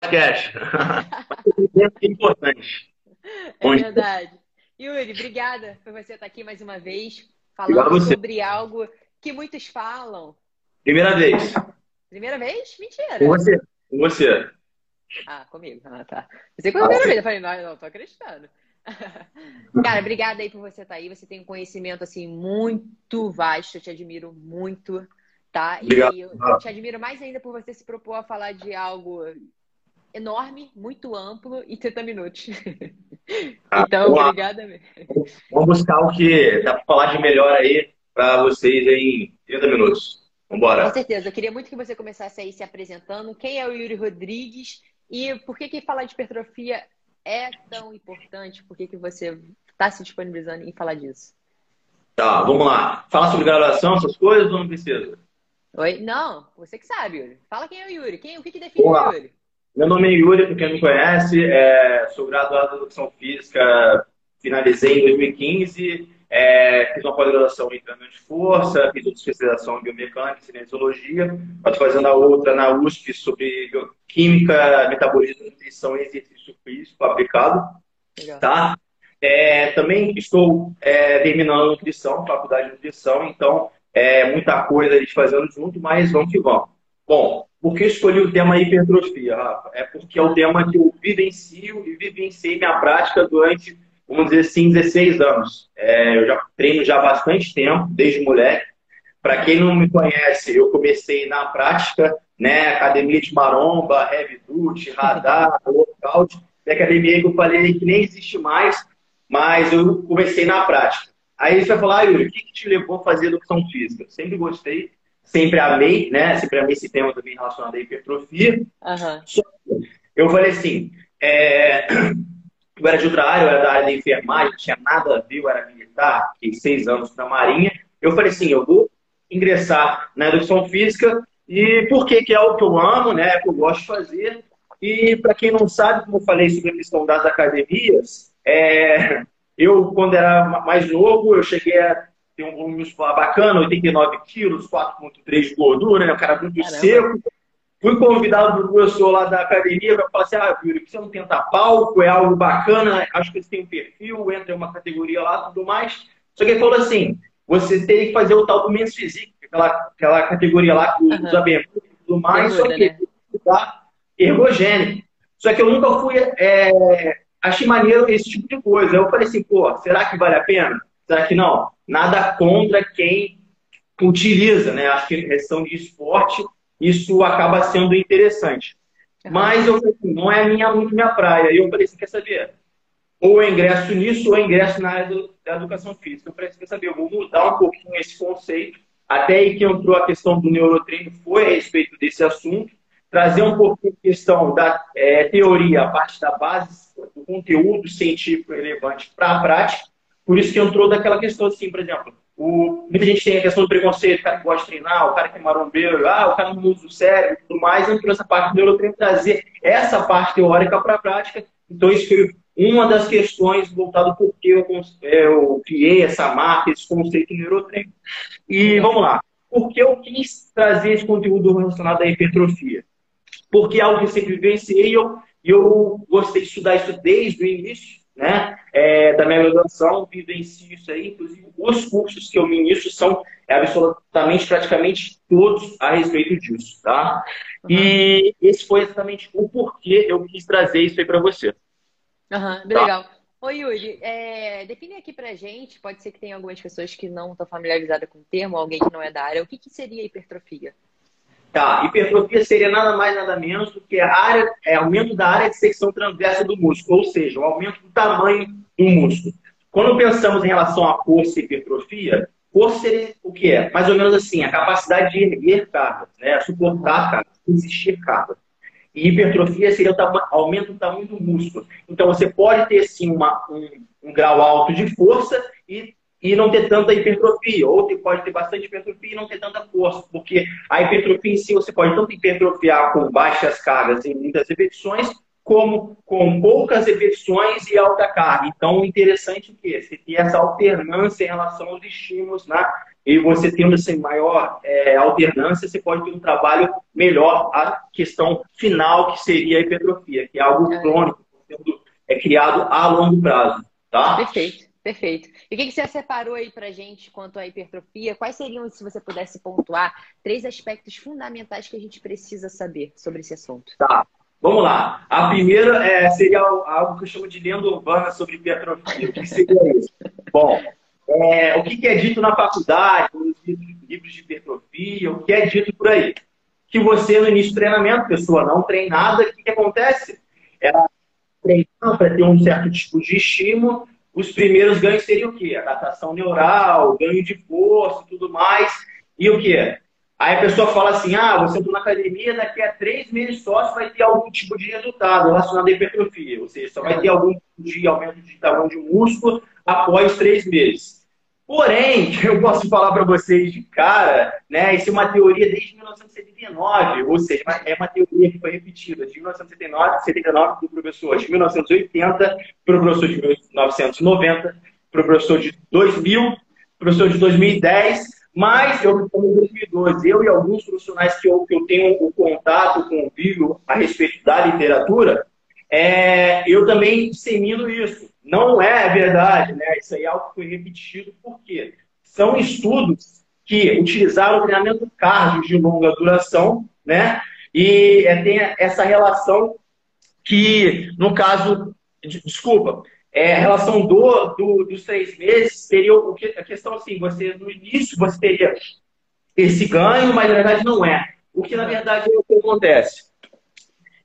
Cash. é importante. É verdade. Yuri, obrigada por você estar aqui mais uma vez, falando sobre algo que muitos falam. Primeira vez. Primeira vez? Mentira. Com você. Com você. Ah, comigo. Ah, tá. Você foi a primeira vez. Eu falei, não, não, tô acreditando. Cara, obrigada aí por você estar aí. Você tem um conhecimento, assim, muito vasto. Eu te admiro muito, tá? Obrigado. E eu te admiro mais ainda por você se propor a falar de algo enorme, muito amplo e 30 minutos. Ah, então, obrigada mesmo. Vamos buscar o que dá para falar de melhor aí para vocês em 30 minutos. Vambora. Com certeza. Eu queria muito que você começasse aí se apresentando. Quem é o Yuri Rodrigues e por que, que falar de hipertrofia é tão importante? Por que, que você está se disponibilizando em falar disso? Tá, vamos lá. Falar sobre graduação, essas coisas ou não precisa? Oi? Não, você que sabe, Yuri. Fala quem é o Yuri. Quem, o que, que define o Yuri? Meu nome é Yuri, para quem não conhece, é, sou graduado em Educação Física, finalizei em 2015, é, fiz uma pós-graduação em treinamento de força, fiz outra especialização em biomecânica e cinesiologia, estou fazendo a outra na USP sobre bioquímica, metabolismo, nutrição e exercício físico aplicado. Legal. Tá? É, também estou é, terminando a nutrição, faculdade de nutrição, então é muita coisa a gente fazendo junto, mas vamos que vamos. Bom, por que escolhi o tema hipertrofia, Rafa? É porque é o tema que eu vivencio e vivenciei minha prática durante, vamos dizer assim, 16 anos. É, eu já treino já há bastante tempo, desde moleque. Para quem não me conhece, eu comecei na prática, né? Academia de maromba, heavy duty, radar, workout. E academia que eu falei que nem existe mais, mas eu comecei na prática. Aí você vai falar, ah, Yuri, o que, que te levou a fazer educação física? Eu sempre gostei sempre amei, né? Sempre amei esse tema também relacionado à hipertrofia. Uhum. Eu falei assim, é... eu era de outra área, eu era da área da enfermagem, não tinha nada a ver, eu era militar, fiquei seis anos na Marinha. Eu falei assim, eu vou ingressar na educação física e por que é o que eu amo, né? É o que eu gosto de fazer. E para quem não sabe, como eu falei sobre a questão das academias, é... eu quando era mais novo, eu cheguei a tem um volume muscular bacana, 89 quilos, 4,3 de gordura, né? O cara muito Caramba. seco. Fui convidado do professor lá da academia para falar assim: ah, Yuri, você não tenta palco, é algo bacana, acho que você tem um perfil, entra em uma categoria lá tudo mais. Só que ele falou assim: você tem que fazer o tal do Men's Physique, aquela, aquela categoria lá que uhum. usa bermuda e tudo mais, só que né? tá ergogênico. Só que eu nunca fui. É, achei maneiro esse tipo de coisa. Eu falei assim: pô, será que vale a pena? Será que não? Nada contra quem utiliza, né? Acho que questão de esporte, isso acaba sendo interessante. Mas eu não é minha, muito minha praia. E eu falei, você quer saber? Ou eu ingresso nisso, ou eu ingresso na área do, da educação física. Eu falei, você quer saber? Eu vou mudar um pouquinho esse conceito. Até aí que entrou a questão do neurotreino foi a respeito desse assunto. Trazer um pouquinho a questão da é, teoria, a parte da base, do conteúdo científico relevante para a prática por isso que entrou daquela questão assim, por exemplo, o, muita gente tem a questão do preconceito, o cara que gosta de treinar, o cara que é marombeiro, ah, o cara não usa o cérebro e tudo mais, entrou essa parte do neurotreino trazer essa parte teórica para a prática. Então, isso foi uma das questões voltado por que eu, eu, criei essa marca, esse conceito de neurotreino. E vamos lá. Por que eu quis trazer esse conteúdo relacionado à hipertrofia? Porque é algo que sempre vivenciei e eu, eu gostei de estudar isso desde o início né, é, da minha graduação, vivencio isso aí, inclusive os cursos que eu ministro são absolutamente, praticamente todos a respeito disso, tá? Uhum. E esse foi exatamente o porquê eu quis trazer isso aí para você. Uhum, tá? legal. Oi, Yuri, é, define aqui pra gente, pode ser que tenha algumas pessoas que não estão familiarizadas com o termo, alguém que não é da área, o que, que seria hipertrofia? Tá, hipertrofia seria nada mais nada menos do que a área, é aumento da área de secção transversa do músculo, ou seja, o aumento do tamanho do músculo. Quando pensamos em relação à força e hipertrofia, força seria o que é? Mais ou menos assim, a capacidade de erguer cargas, né? suportar cargas, resistir cargas. E hipertrofia seria o aumento do tamanho do músculo. Então você pode ter sim uma, um, um grau alto de força e e não ter tanta hipertrofia. Ou pode ter bastante hipertrofia e não ter tanta força, porque a hipertrofia em si você pode tanto hipertrofiar com baixas cargas em muitas repetições, como com poucas repetições e alta carga. Então, o interessante é que você tem essa alternância em relação aos estímulos, né? E você tendo essa maior é, alternância, você pode ter um trabalho melhor. A questão final, que seria a hipertrofia, que é algo é. crônico, é criado a longo prazo, tá? Perfeito. Perfeito. E o que, você separou aí para gente quanto à hipertrofia? Quais seriam, se você pudesse pontuar, três aspectos fundamentais que a gente precisa saber sobre esse assunto? Tá. Vamos lá. A primeira é, seria algo que eu chamo de lenda urbana sobre hipertrofia. O que seria isso? Bom, é, o que é dito na faculdade, nos livros de hipertrofia, o que é dito por aí? Que você, no início do treinamento, pessoa não treinada, o que, que acontece? Ela treina para ter um certo tipo de estímulo. Os primeiros ganhos seriam o quê? Adaptação neural, ganho de força e tudo mais. E o quê? Aí a pessoa fala assim: ah, você entrou na academia, daqui a três meses só você vai ter algum tipo de resultado relacionado à hipertrofia. Ou seja, só vai ter algum tipo de aumento de tamanho de músculo após três meses. Porém, eu posso falar para vocês de cara, né? Isso é uma teoria desde 1979, ou seja, é uma teoria que foi repetida de 1979, 79 do professor de 1980, para o professor de 1990, para o professor de 2000, professor de 2010 mas eu em 2012, eu e alguns profissionais que eu, que eu tenho o contato, convívio a respeito da literatura, é, eu também dissemino isso. Não é verdade, né? Isso aí é algo que foi repetido, porque são estudos que utilizaram o treinamento cardio de longa duração, né? E é, tem essa relação que, no caso, desculpa, é, a relação do, do, dos três meses seria o que, a questão assim, você no início você teria esse ganho, mas na verdade não é. O que na verdade é o que acontece.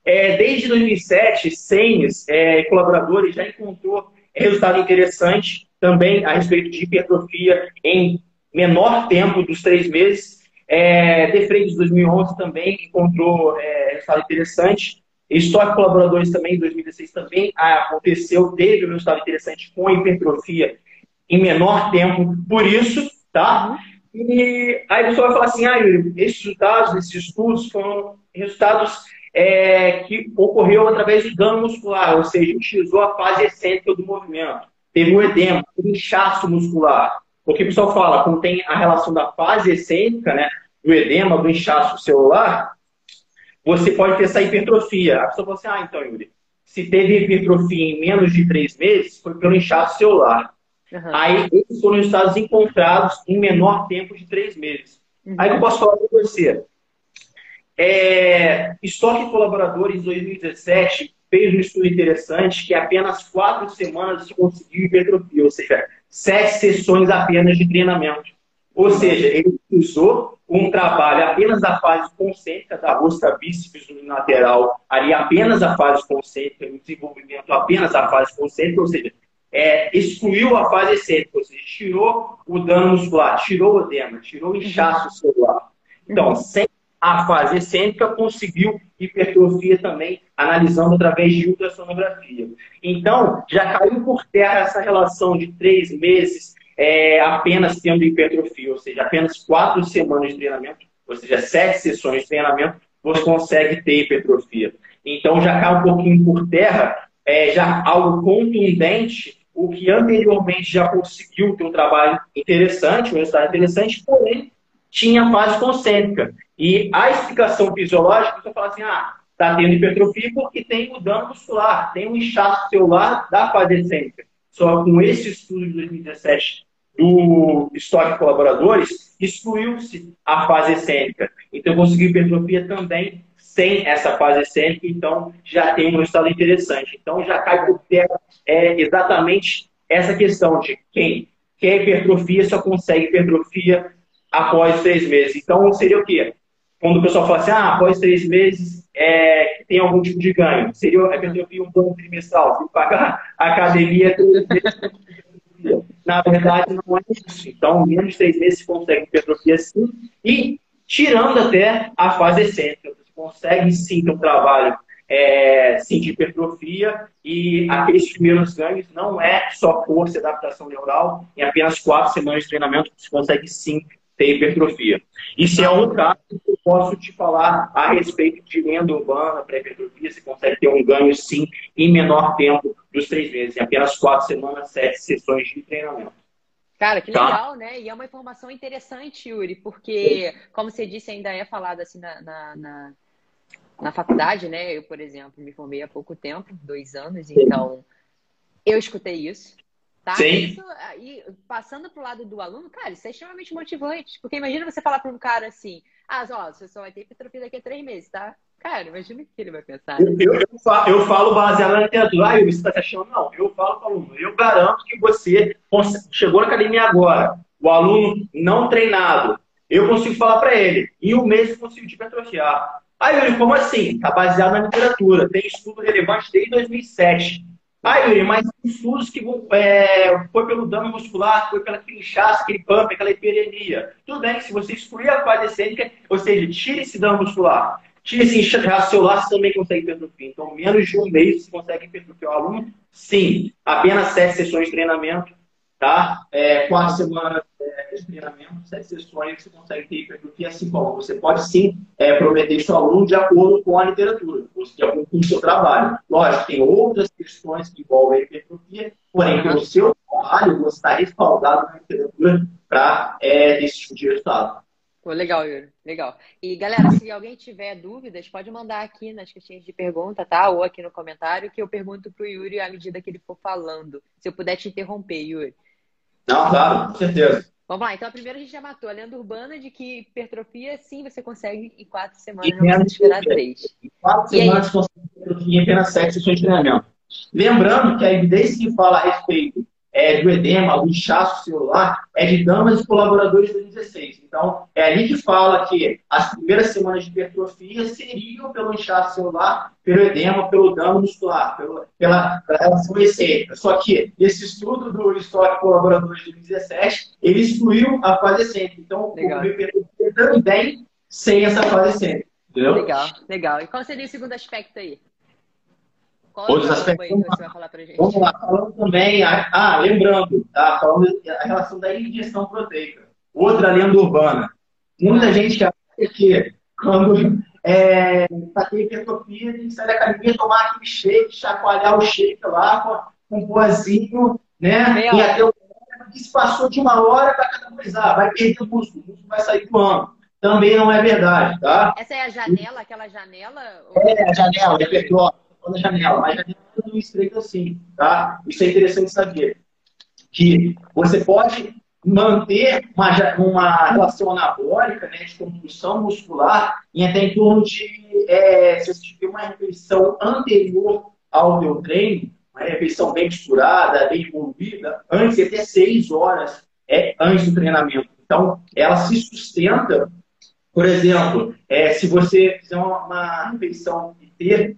É, desde 2007, 100 é, colaboradores já encontrou resultado interessante também a respeito de hipertrofia em menor tempo dos três meses. É, De Freitas 2011 também encontrou é, resultado interessante. Estoque colaboradores também, em 2016 também aconteceu, teve um resultado interessante com hipertrofia em menor tempo, por isso, tá? E aí a pessoa vai falar assim, ah, Yuri, esses resultados, esses estudos foram resultados é, que ocorreu através do dano muscular, ou seja, utilizou a fase excêntrica do movimento. Teve um edema, um inchaço muscular. Porque o pessoal fala, quando tem a relação da fase excêntrica, né, do edema, do inchaço celular, você pode ter essa hipertrofia. A pessoa fala assim, ah, então, Yuri, se teve hipertrofia em menos de três meses, foi pelo inchaço celular. Uhum. Aí, esses foram estados encontrados em menor tempo de três meses. Uhum. Aí eu posso falar para você. É, estoque colaboradores em 2017 fez um estudo interessante que apenas quatro semanas se conseguiu hipertrofia, ou seja, sete sessões apenas de treinamento. Ou seja, ele usou um trabalho apenas da fase concêntrica, da rosca bíceps lateral, ali apenas a fase concêntrica, no desenvolvimento apenas a fase concêntrica, ou seja, é, excluiu a fase excêntrica, ou seja, tirou o dano muscular, tirou o edema, tirou o inchaço celular. Então, uhum. sem a fase excêntrica, conseguiu hipertrofia também, analisando através de ultrassonografia. Então, já caiu por terra essa relação de três meses é, apenas tendo hipertrofia, ou seja, apenas quatro semanas de treinamento, ou seja, sete sessões de treinamento, você consegue ter hipertrofia. Então já cai um pouquinho por terra, é, já algo contundente, o que anteriormente já conseguiu ter um trabalho interessante, um resultado interessante, porém tinha fase concêntrica. E a explicação fisiológica, você fala assim, ah, está tendo hipertrofia porque tem o dano muscular, tem um inchaço celular da fase excêntrica. Só com esse estudo de 2017 do estoque de colaboradores, excluiu-se a fase excêntrica. Então, conseguiu hipertrofia também sem essa fase excêntrica, então já tem um resultado interessante. Então, já cai por terra é, exatamente essa questão de quem quer hipertrofia só consegue hipertrofia após três meses. Então, seria o quê? Quando o pessoal fala assim, ah, após três meses é, tem algum tipo de ganho. Seria a hipertrofia um plano trimestral. Se pagar a academia na verdade, não é isso. Então, menos de três meses você consegue hipertrofia sim. E tirando até a fase excêntrica. Você consegue sim ter um trabalho é, sim, de hipertrofia e aqueles primeiros ganhos não é só força e adaptação neural. Em apenas quatro semanas de treinamento você consegue sim ter hipertrofia. E se é um caso que eu posso te falar a respeito de lenda urbana para hipertrofia, você consegue ter um ganho sim em menor tempo dos três meses, em apenas quatro semanas, sete sessões de treinamento. Cara, que tá. legal, tá? né? E é uma informação interessante, Yuri, porque, como você disse, ainda é falado assim na, na, na, na faculdade, né? Eu, por exemplo, me formei há pouco tempo, dois anos, então eu escutei isso. Tá? Sim. Isso, e passando pro lado do aluno, cara, isso é extremamente motivante. Porque imagina você falar para um cara assim, ah, ó, você só vai ter hipertrofia daqui a três meses, tá? Cara, imagina o que ele vai pensar. Eu, eu, eu, falo, eu falo baseado na literatura. Ah, você está achando? Não, eu falo para o aluno. Eu garanto que você chegou na academia agora, o aluno não treinado, eu consigo falar para ele, em um mês eu consigo te hipertrofiar. Aí, Yuri, como assim? Está baseado na literatura. Tem estudo relevante desde 2007. Ah, Yuri, mas estudos que é, foi pelo dano muscular, foi aquele inchaço, aquele pump, aquela hiperemia. Tudo bem, se você excluir a fase excêntrica, ou seja, tire esse dano muscular, tire esse inchaço celular, você também consegue hipertrofia. Então, menos de um mês você consegue hipertrofiar o aluno? Sim. Apenas sete sessões de treinamento, tá? É, quatro semanas é, de treinamento, sete sessões, você consegue ter hipertrofia assim como você pode sim é, prometer seu aluno de acordo com a literatura, de acordo com o seu trabalho. Lógico, tem outras questões que envolvem a hipertrofia, porém, pelo seu trabalho, você está respaldado na literatura para é, esse tipo de resultado. Pô, legal, Yuri. Legal. E, galera, se alguém tiver dúvidas, pode mandar aqui nas caixinhas de pergunta, tá? Ou aqui no comentário, que eu pergunto pro Yuri à medida que ele for falando. Se eu puder te interromper, Yuri. Não, claro, com certeza. Vamos lá, então a primeira a gente já matou a lenda urbana de que hipertrofia, sim, você consegue em quatro semanas, não precisa esperar três. Em quatro e semanas, você consegue hipertrofia em apenas sete sessões de treinamento. Lembrando que a evidência que fala a respeito é, do edema, do inchaço celular, é de damas e colaboradores de 2016. Então, é ali que fala que as primeiras semanas de hipertrofia seriam pelo inchaço celular, pelo edema, pelo dano muscular, pelo, pela, pela relação excêntrica. Só que esse estudo do estoque colaboradores de 2017, ele excluiu a fase excêntrica. Então, legal. o hipertrofia também sem essa fase excêntrica. Entendeu? Legal, legal. E qual seria o segundo aspecto aí? Qual Outros aspectos. Que você vai falar pra gente? Vamos lá, falando também. Ah, lembrando, tá? Falando a relação da ingestão proteica. Outra lenda urbana. Muita gente que acha que quando é, tá tendo hipertrofia, tem que sair da academia, tomar aquele shake, chacoalhar o shake lá com, um pozinho, né? E até o que se passou de uma hora para catabolizar, vai perder o músculo, o músculo vai sair voando. Também não é verdade, tá? Essa é a janela, aquela janela? É, a janela, repertório na janela, mas a janela não estreita assim, tá? Isso é interessante saber. Que você pode manter uma, uma relação anabólica, né, de construção muscular, em até em torno de, é, se você tiver uma refeição anterior ao teu treino, uma refeição bem misturada, bem envolvida, antes de até seis horas é, antes do treinamento. Então, ela se sustenta, por exemplo, é, se você fizer uma, uma refeição ter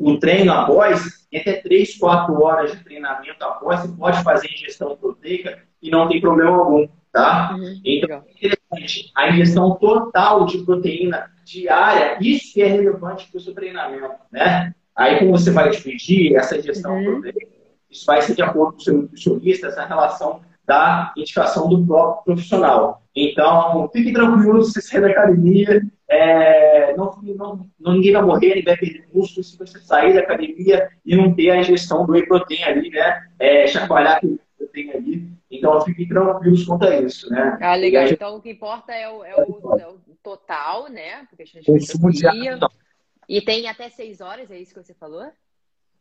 o treino após, até 3, 4 horas de treinamento após, você pode fazer ingestão proteica e não tem problema algum, tá? Uhum, então, é interessante, a ingestão total de proteína diária, isso que é relevante para o seu treinamento, né? Aí, como você vai dividir essa ingestão uhum. proteica, isso vai ser de acordo com o seu nutricionista, essa relação da indicação do próprio profissional. Então, fique tranquilo, se sair da academia, é, não, não, não, ninguém vai morrer, ninguém vai perder músculo se você sair da academia e não ter a ingestão do whey protein ali, né? É, chacoalhar aquele protein ali. Então, fiquem tranquilos quanto a isso, né? Ah, legal. Gente... Então, o que importa é o, é o, é o total, né? Porque a gente Consumo E tem até seis horas, é isso que você falou?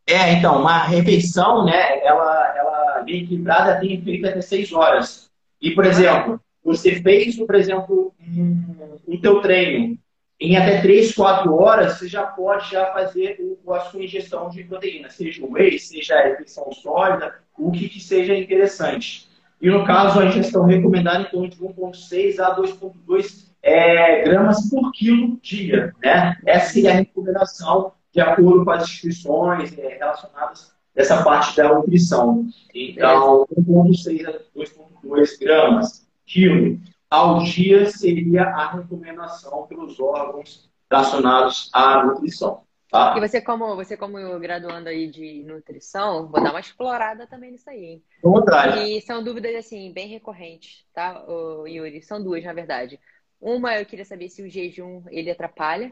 É, então, uma refeição, né, ela, ela bem equilibrada tem efeito até 6 horas. E, por exemplo, você fez, por exemplo, um, um teu treino em até 3, 4 horas, você já pode já fazer o, a sua ingestão de proteína, seja o whey, seja a refeição sólida, o que, que seja interessante. E no caso, a ingestão recomendada em torno de 1,6 a 2,2 é, gramas por quilo dia. Né? Essa seria a recomendação de acordo com as instituições é, relacionadas dessa parte da nutrição. Então, 1,6 a 2,2 gramas quilo ao dia seria a recomendação pelos órgãos relacionados à nutrição. Tá? E você como, você como graduando aí de nutrição, vou dar uma explorada também nisso aí, hein? E são dúvidas, assim, bem recorrentes, tá, Yuri? São duas, na verdade. Uma, eu queria saber se o jejum, ele atrapalha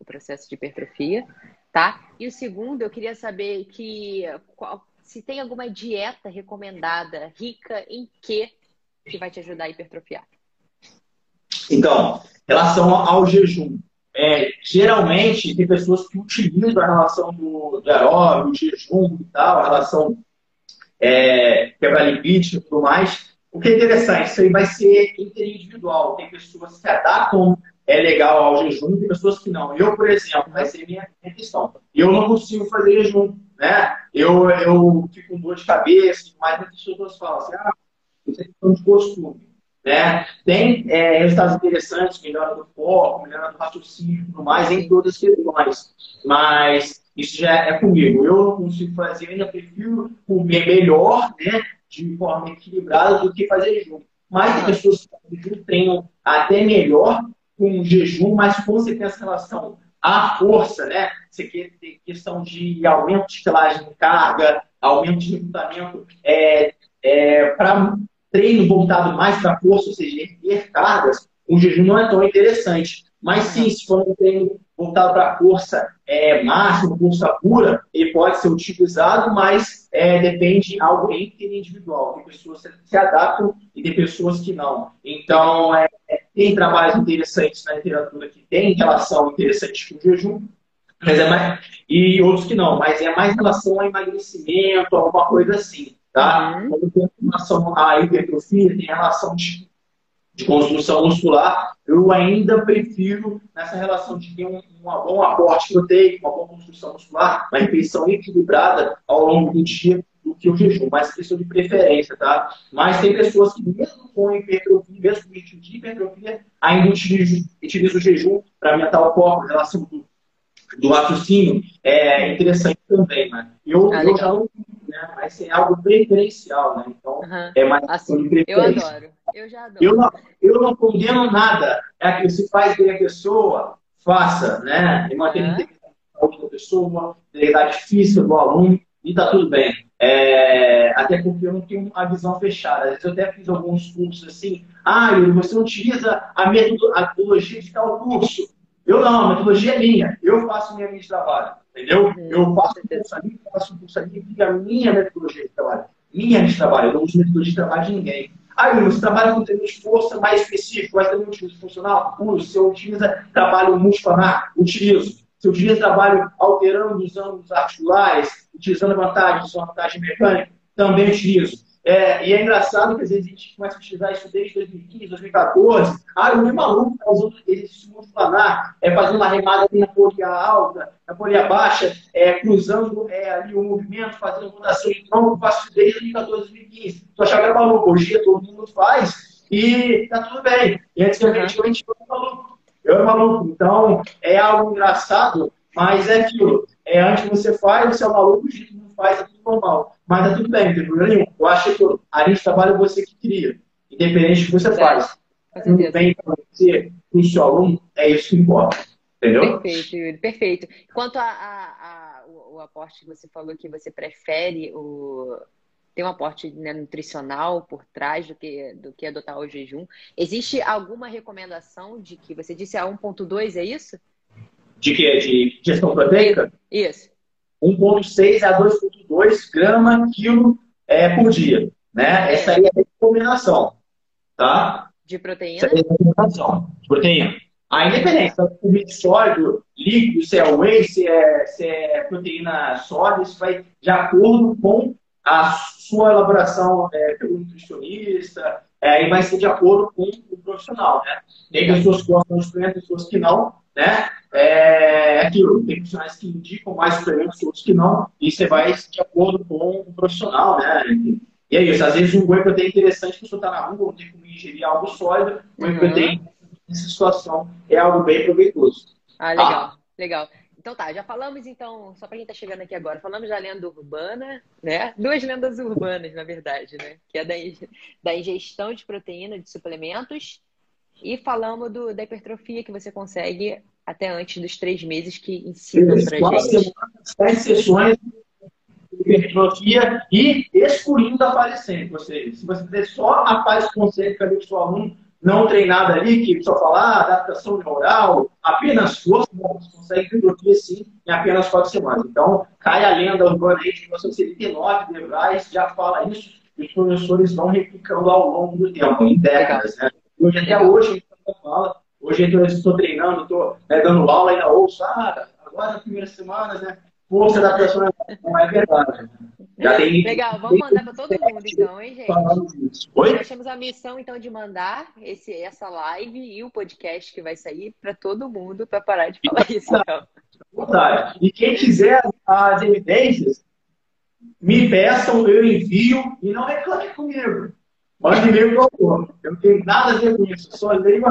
o processo de hipertrofia, tá? E o segundo, eu queria saber que qual, se tem alguma dieta recomendada rica em que que vai te ajudar a hipertrofiar. Então, relação ao jejum, é, geralmente tem pessoas que utilizam a relação do, do aeróbio, jejum e tal, a relação é, quebra lipídica e tudo mais. O que é interessante, isso aí vai ser interindividual. Tem pessoas que adaptam é legal ao jejum, tem pessoas que não. Eu, por exemplo, vai ser minha, minha questão. Eu não consigo fazer jejum, né? Eu, eu fico com dor de cabeça, mas muitas pessoas falam assim, ah, isso é questão de costume. Né? Tem é, resultados interessantes, melhora do foco, melhora do raciocínio e tudo mais, em todas as questões. Mas isso já é comigo. Eu não consigo fazer, ainda prefiro comer melhor, né? De forma equilibrada, do que fazer jejum. Mas tem pessoas que fazem jejum treinam até melhor com jejum, mas com certeza relação à força, né? Você quer ter questão de aumento de escalagem de carga, aumento de recrutamento é, é, para treino voltado mais para força, ou seja, erguer cargas, o jejum não é tão interessante. Mas sim, se for um treino voltado para força é, máxima, força pura, ele pode ser utilizado, mas é, depende algo individual. Tem pessoas que se adaptam e tem pessoas que não. Então, é, tem trabalhos interessantes na literatura que tem relação interessante com o jejum, mas é mais, e outros que não, mas é mais em relação a emagrecimento, alguma coisa assim. Tá? Uhum. Quando tem relação à hipertrofia, tem relação de, de, construção muscular, eu ainda prefiro nessa relação de ter um, um bom aporte proteico, uma boa construção muscular, uma refeição equilibrada ao longo do dia do que o jejum, mas questão de preferência, tá? Mas tem pessoas que, mesmo com hipertrofia, mesmo com ritmo de hipertrofia, ainda utilizam, utilizam o jejum para aumentar o corpo, a relação do, do raciocínio. É interessante também, né? Eu, ah, eu já não né? Mas é algo preferencial, né? Então, uhum. é mais assim, de. Eu adoro. Eu já adoro. Eu não, eu não condeno nada. É que se faz bem a pessoa, faça, né? E manter uhum. a integridade da pessoa, a integridade física do aluno, e tá tudo bem. É, até porque eu não tenho uma visão fechada. Às vezes eu até fiz alguns cursos assim, ah, você não utiliza a metodologia de tal curso. Eu não, a metodologia é minha. Eu faço minha linha de trabalho. Entendeu? Uhum. Eu faço um curso ali, faço um curso ali, a minha metodologia de trabalho. Minha de trabalho. Eu não uso metodologia de trabalho de ninguém. Aí, você trabalha com treino de força mais específico, mas também utiliza funcional? Uso. Se eu utiliza trabalho muscular, utilizo. Se eu utiliza trabalho alterando os ângulos articulares, utilizando vantagem, vantagem mecânica, também utilizo. É, e é engraçado que às vezes a gente começa a utilizar isso desde 2015, 2014. Ah, eu vi maluco tá usando exercício muscular, é fazendo uma remada ali na polia alta, na polia baixa, é, cruzando é, ali o movimento, fazendo rotação de tronco, faço isso desde 2014, 2015. Tu achava que era maluco, hoje todo mundo faz e tá tudo bem. E antigamente eu era maluco. Eu era maluco. Então, é algo engraçado, mas é aquilo. É, antes você faz, você é maluco, o jeito faz, é tudo normal. Mas tá tudo bem, não tem problema nenhum. Eu acho que a gente trabalha você que cria, independente do que você faz. Não vem para você, o seu aluno, é isso que importa. Entendeu? Perfeito, Yuri, perfeito. Quanto a, a, a o, o, aporte que você falou que você prefere o tem um aporte né, nutricional por trás do que, do que adotar o jejum. Existe alguma recomendação de que você disse a 1.2, é isso? De que? De gestão proteica? Isso. 1,6 a 2,2 grama quilo é, por dia. Né? Essa aí é a recomendação. Tá? De proteína? Essa é a recomendação. De proteína. A independência, comida sólido, líquido, se é whey, se é, se é proteína sólida, isso vai de acordo com a sua elaboração é, pelo nutricionista, é, e vai ser de acordo com o profissional, né? Tem pessoas que gostam de suplemento, pessoas que não, né? É aquilo, tem profissionais que indicam mais suplementos, outros que não, e você vai de acordo com o profissional, né? E é isso, às vezes um whey protein é interessante, a pessoa está na rua, não tem como ingerir algo sólido, o whey uhum. protein, nessa situação, é algo bem proveitoso. Ah, legal, ah. legal. Então tá, já falamos então, só para quem está chegando aqui agora, falamos da lenda urbana, né? Duas lendas urbanas, na verdade, né? Que é da, da ingestão de proteína, de suplementos, e falamos do, da hipertrofia que você consegue até antes dos três meses que ensinam para Quatro gente. semanas, dez sessões de hipertrofia e excluindo a fase 100. Ou seja, se você fizer só a fase concêntrica ali do seu aluno, não treinada ali, que só falar adaptação neural, apenas força, você consegue hipertrofia sim em apenas quatro semanas. Então, cai a lenda urbana aí de 1979, De Vries já fala isso, e os professores vão replicando ao longo do tempo, em décadas. Né? Hoje, até hoje, a gente fala, hoje eu estou treinando, estou né, dando aula, ainda ouço, ah, agora nas primeiras semanas, né? Força da pessoa não é verdade. Né? Já tem... Legal, vamos mandar para todo mundo então, hein, gente? Oi? Nós temos a missão então de mandar esse, essa live e o podcast que vai sair para todo mundo para parar de falar isso. Então. E quem quiser as evidências, me peçam, eu envio e não reclame comigo. Mande e-mail para o. Eu não tenho nada a ver com isso, só leio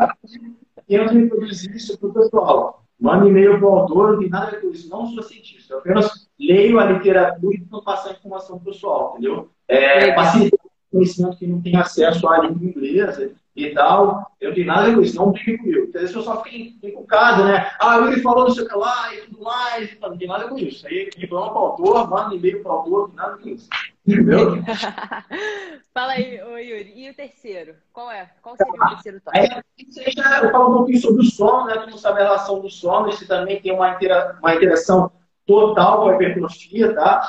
a tento reproduzir isso para o pessoal. Manda e-mail para o autor, não tem nada a ver com isso. Não sou cientista, eu apenas leio a literatura e tento passar informação pessoal, entendeu? É, facilitar conhecimento que não tem acesso à língua inglesa e tal. Eu não tenho nada a ver com isso, não brigue comigo. Porque às vezes o pessoal fica encucado, né? Ah, ele falou não sei o que lá e tudo mais. Não, não tem nada com isso. Aí reclama para o autor, manda e-mail para o autor, não tem nada com isso. Entendeu? Fala aí, ô Yuri. E o terceiro? Qual é? Qual seria o terceiro tópico? É, eu falo um pouquinho sobre o sono, né? Não sabe a relação do sono, esse também tem uma, intera uma interação total com a hipertrofia, tá?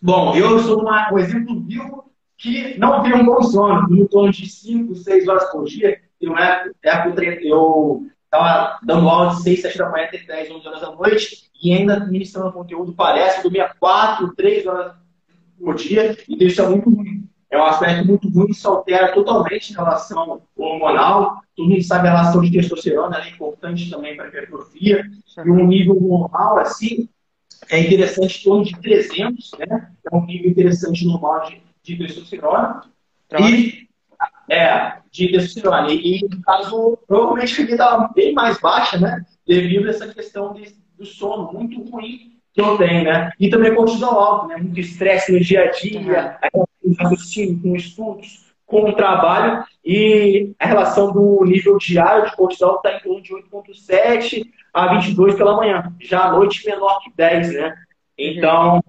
Bom, eu sou uma, um exemplo vivo que não tem um bom sono, em torno de 5, 6 horas por dia. Eu, né, eu estava dando aula de 6, 7 da manhã até 10, 11 horas da noite e ainda ministrando conteúdo, parece, eu dormia 4, 3 horas por dia, e isso é muito ruim. É um aspecto muito ruim, isso altera totalmente a relação hormonal. Todo mundo sabe a relação de testosterona, é importante também para a hipertrofia. E um nível normal, assim, é interessante em torno de 300, né? É um nível interessante normal de, de testosterona. E, é, de testosterona. E, no caso, provavelmente a estava bem mais baixa, né? Devido a essa questão de, do sono muito ruim que eu tenho, né? E também cortisol alto, né? Muito estresse no dia a dia, uhum. raciocínio com estudos, com o trabalho e a relação do nível diário de cortisol está em torno de 8,7 a 22 pela manhã. Já à noite menor que 10, né? Então,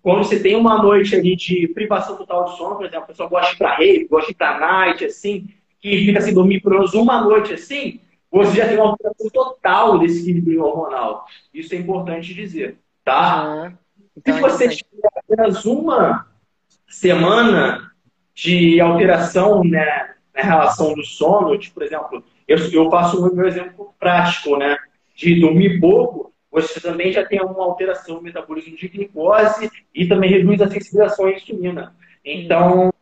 quando você tem uma noite ali de privação total de sono, por exemplo, a pessoa gosta de ir para rave, gosta de ir para night, assim, que fica sem dormir por menos uma noite assim, você já tem uma alteração total desse equilíbrio hormonal. Isso é importante dizer. Tá? Então, Se você tiver apenas uma semana de alteração né, na relação do sono, tipo, por exemplo, eu, eu passo o meu exemplo prático, né? De dormir pouco, você também já tem uma alteração no metabolismo de glicose e também reduz a sensibilização à insulina. Então,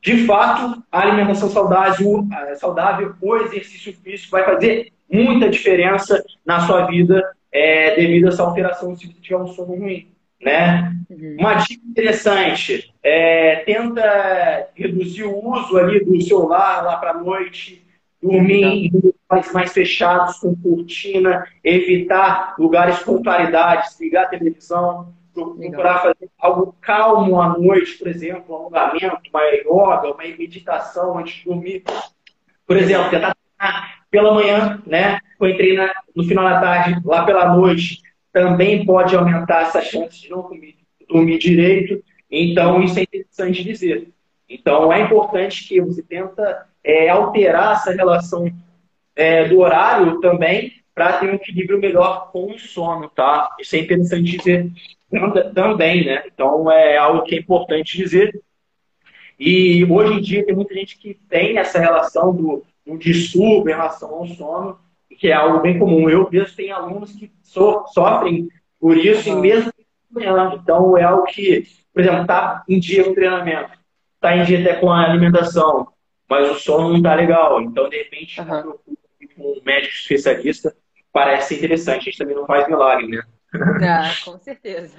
de fato, a alimentação saudável, saudável, o exercício físico vai fazer muita diferença na sua vida é, devido a essa alteração se tiver um sono ruim. Né? Uhum. Uma dica interessante, é, tenta reduzir o uso ali do celular lá para a noite, dormir em lugares mais fechados, com cortina, evitar lugares com claridade, desligar a televisão, procurar fazer algo calmo à noite, por exemplo, um alongamento, uma yoga, uma meditação antes de dormir. Por exemplo, tentar pela manhã, né? Ou entrei na, no final da tarde, lá pela noite, também pode aumentar essa chance de não dormir, dormir direito. Então, isso é interessante dizer. Então, é importante que você tenta é, alterar essa relação é, do horário também para ter um equilíbrio melhor com o sono, tá? Isso é interessante dizer também, né? Então, é algo que é importante dizer. E hoje em dia tem muita gente que tem essa relação do um distúrbio em relação ao sono, que é algo bem comum. Eu mesmo tenho alunos que so, sofrem por isso e mesmo então é algo que, por exemplo, está em dia com treinamento, está em dia até com a alimentação, mas o sono não está legal. Então, de repente, uhum. com um médico especialista, parece interessante. A gente também não faz milagre, né? Ah, com certeza.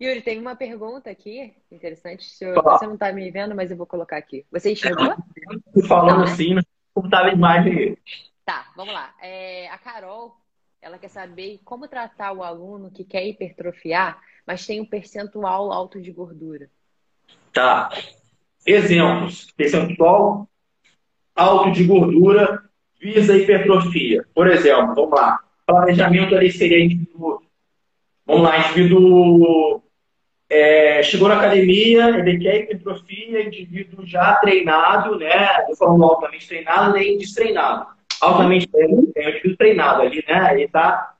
Yuri, tem uma pergunta aqui interessante. Você não está me vendo, mas eu vou colocar aqui. Você enxergou? Falando né? assim, como estava a imagem Tá, vamos lá. É, a Carol, ela quer saber como tratar o aluno que quer hipertrofiar, mas tem um percentual alto de gordura. Tá. Exemplos. Percentual alto de gordura visa hipertrofia. Por exemplo, vamos lá. planejamento ali seria indivíduo, vamos lá, indivíduo é, chegou na academia, ele quer hipertrofia, indivíduo já treinado, né? Eu falo altamente treinado, nem destreinado. Altamente treinado, é um indivíduo treinado ali, né? Ele está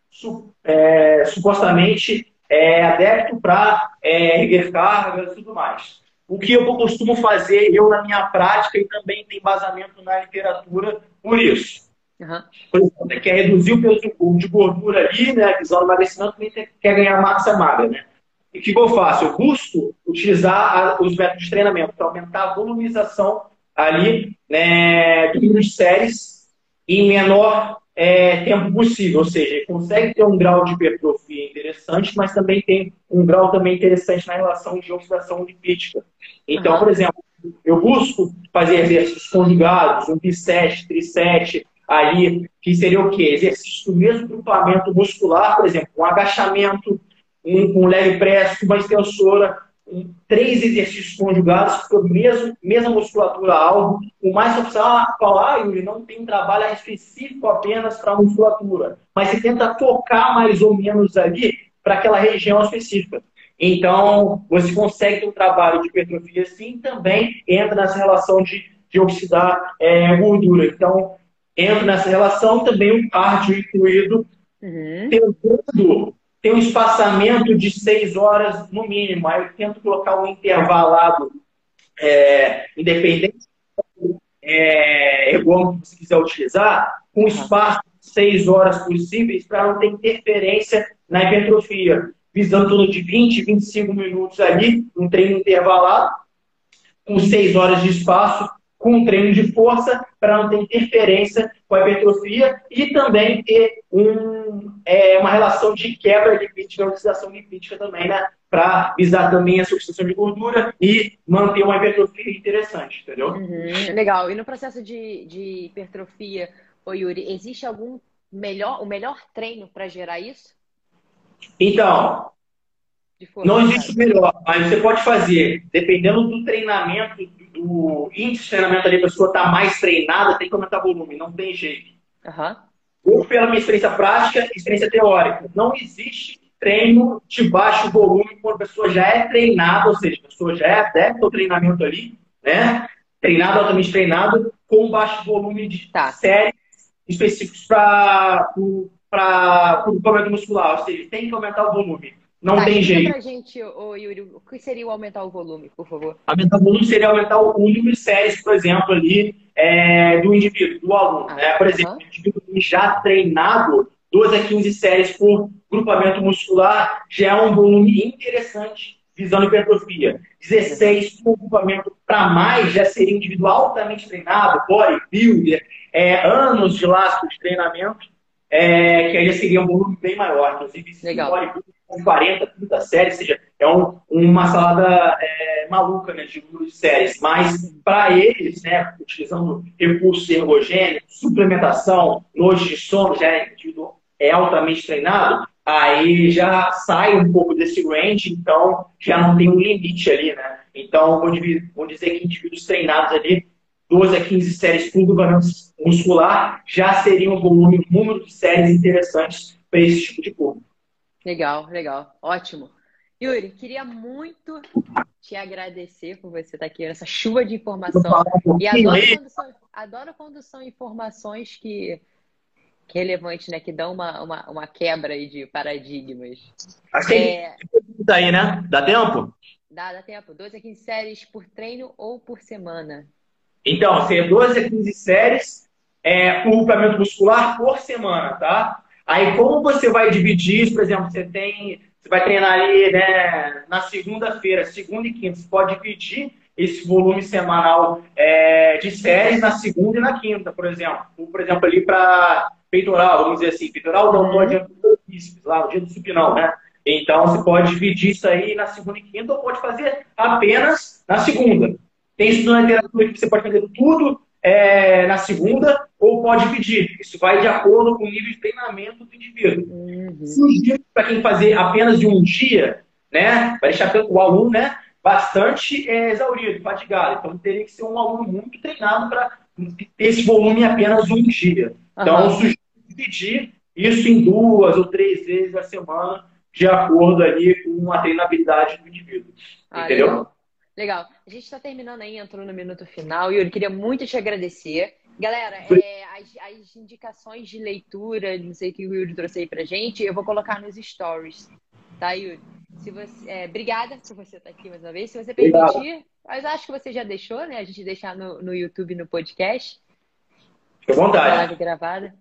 é, supostamente é, adepto para é, erguer cargas e tudo mais. O que eu costumo fazer, eu na minha prática, e também tem embasamento na literatura por isso. Uhum. Por exemplo, quer reduzir o peso de gordura ali, né? Visão do emagrecimento, também quer ganhar massa magra, né? E o que eu faço? Eu busco utilizar os métodos de treinamento para aumentar a volumização ali né, do número de séries em menor é, tempo possível. Ou seja, ele consegue ter um grau de hipertrofia interessante, mas também tem um grau também interessante na relação de oxidação lipídica. Então, uhum. por exemplo, eu busco fazer exercícios conjugados, um bisete, trisete, ali, que seria o quê? Exercício do mesmo grupamento muscular, por exemplo, um agachamento, um, leve press, uma extensora, um, três exercícios conjugados com mesmo, mesma musculatura alvo. O mais precisa falar, Yuri, não tem trabalho específico apenas para a musculatura, mas você tenta focar mais ou menos ali para aquela região específica. Então, você consegue ter um trabalho de hipertrofia sim, também entra nessa relação de, de oxidar é, gordura. Então, entra nessa relação também o cardio incluído, uhum. tentando tem um espaçamento de seis horas no mínimo. Aí eu tento colocar um intervalado é, independente é, ergonômico que você quiser utilizar, com espaço de seis horas possíveis para não ter interferência na hipertrofia, visando tudo de 20, 25 minutos ali, um treino intervalado, com seis horas de espaço, com um treino de força para não ter interferência com a hipertrofia e também ter um, é, uma relação de quebra lipídica, oxidação lipídica também, né? Para visar também a substituição de gordura e manter uma hipertrofia interessante, entendeu? Uhum, legal. E no processo de, de hipertrofia, ô Yuri, existe algum melhor, o melhor treino para gerar isso? Então, não existe o melhor, mas você pode fazer, dependendo do treinamento, do índice de treinamento ali, a pessoa está mais treinada, tem que aumentar o volume, não tem jeito. Uhum. Ou pela minha experiência prática, experiência teórica. Não existe treino de baixo volume quando a pessoa já é treinada, ou seja, a pessoa já é adepta ao treinamento ali, né? Treinado, altamente treinado, com baixo volume de tá. séries específicos para o grupamento muscular, ou seja, tem que aumentar o volume. Não tá, tem jeito. pra gente, ô, Yuri, o que seria o aumentar o volume, por favor? Aumentar o volume seria aumentar o número de séries, por exemplo, ali, é, do indivíduo, do aluno. Ah, né? Por exemplo, uh -huh. indivíduo já treinado, 12 a 15 séries por grupamento muscular, já é um volume interessante, visando hipertrofia. 16 por grupamento para mais, já seria individual altamente treinado, bodybuilder, é, anos de lastro de treinamento, é, que aí já seria um volume bem maior. Inclusive, bodybuilder com 40, 30 séries, ou seja, é um, uma salada é, maluca né, de número de séries. Mas, para eles, né, utilizando recursos ergogênicos, suplementação, noite de sono, já é, é altamente treinado, aí já sai um pouco desse range, então já não tem um limite ali, né? Então, vou dizer que indivíduos treinados ali, 12 a 15 séries por grupamento muscular, já seria um volume, um número de séries interessantes para esse tipo de público. Legal, legal. Ótimo. Yuri, queria muito te agradecer por você estar aqui nessa chuva de informação. E adoro quando são, adoro quando são informações que, que é relevante, né? Que dão uma, uma, uma quebra aí de paradigmas. Acho é... que aí, né? Dá tempo? Dá, dá tempo. 12 a 15 séries por treino ou por semana? Então, ser 12 a 15 séries é, por muscular por semana, tá? Aí, como você vai dividir isso? Por exemplo, você tem. Você vai treinar ali né, na segunda-feira, segunda e quinta. Você pode dividir esse volume semanal é, de séries na segunda e na quinta, por exemplo. Por exemplo, ali para peitoral, vamos dizer assim, peitoral não dia do lá no dia do supinão, né? Então, você pode dividir isso aí na segunda e quinta ou pode fazer apenas na segunda. Tem isso na literatura que você pode fazer tudo é, na segunda ou pode pedir. Isso vai de acordo com o nível de treinamento do indivíduo. Uhum. Sugiro para quem fazer apenas de um dia, né, vai deixar o aluno né, bastante é, exaurido, fatigado. Então teria que ser um aluno muito treinado para ter esse volume em apenas um dia. Então, uhum. sugiro dividir Isso em duas ou três vezes a semana, de acordo ali com a treinabilidade do indivíduo. Ah, entendeu? Legal. Legal. A gente está terminando aí, entrou no minuto final, e eu queria muito te agradecer. Galera, é, as, as, indicações de leitura, não sei o que o Yuri trouxe aí pra gente, eu vou colocar nos stories, tá, Yuri? Se você, é, obrigada por você estar aqui mais uma vez. Se você permitir, Obrigado. mas acho que você já deixou, né? A gente deixar no, no YouTube, no podcast. Fique à vontade. Live gravada.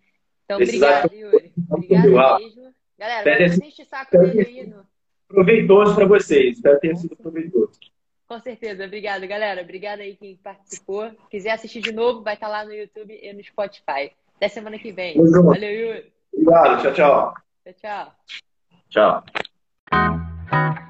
Então, obrigada, Yuri. Obrigada mesmo. Galera, não deixe o saco dele aí. No... Proveitoso para vocês. Espero ter sido proveitoso. Com certeza. Obrigada, galera. Obrigada aí quem participou. Quiser assistir de novo, vai estar lá no YouTube e no Spotify. Até semana que vem. Valeu, Yuri. Obrigado. Tchau, tchau. Tchau, tchau. Tchau.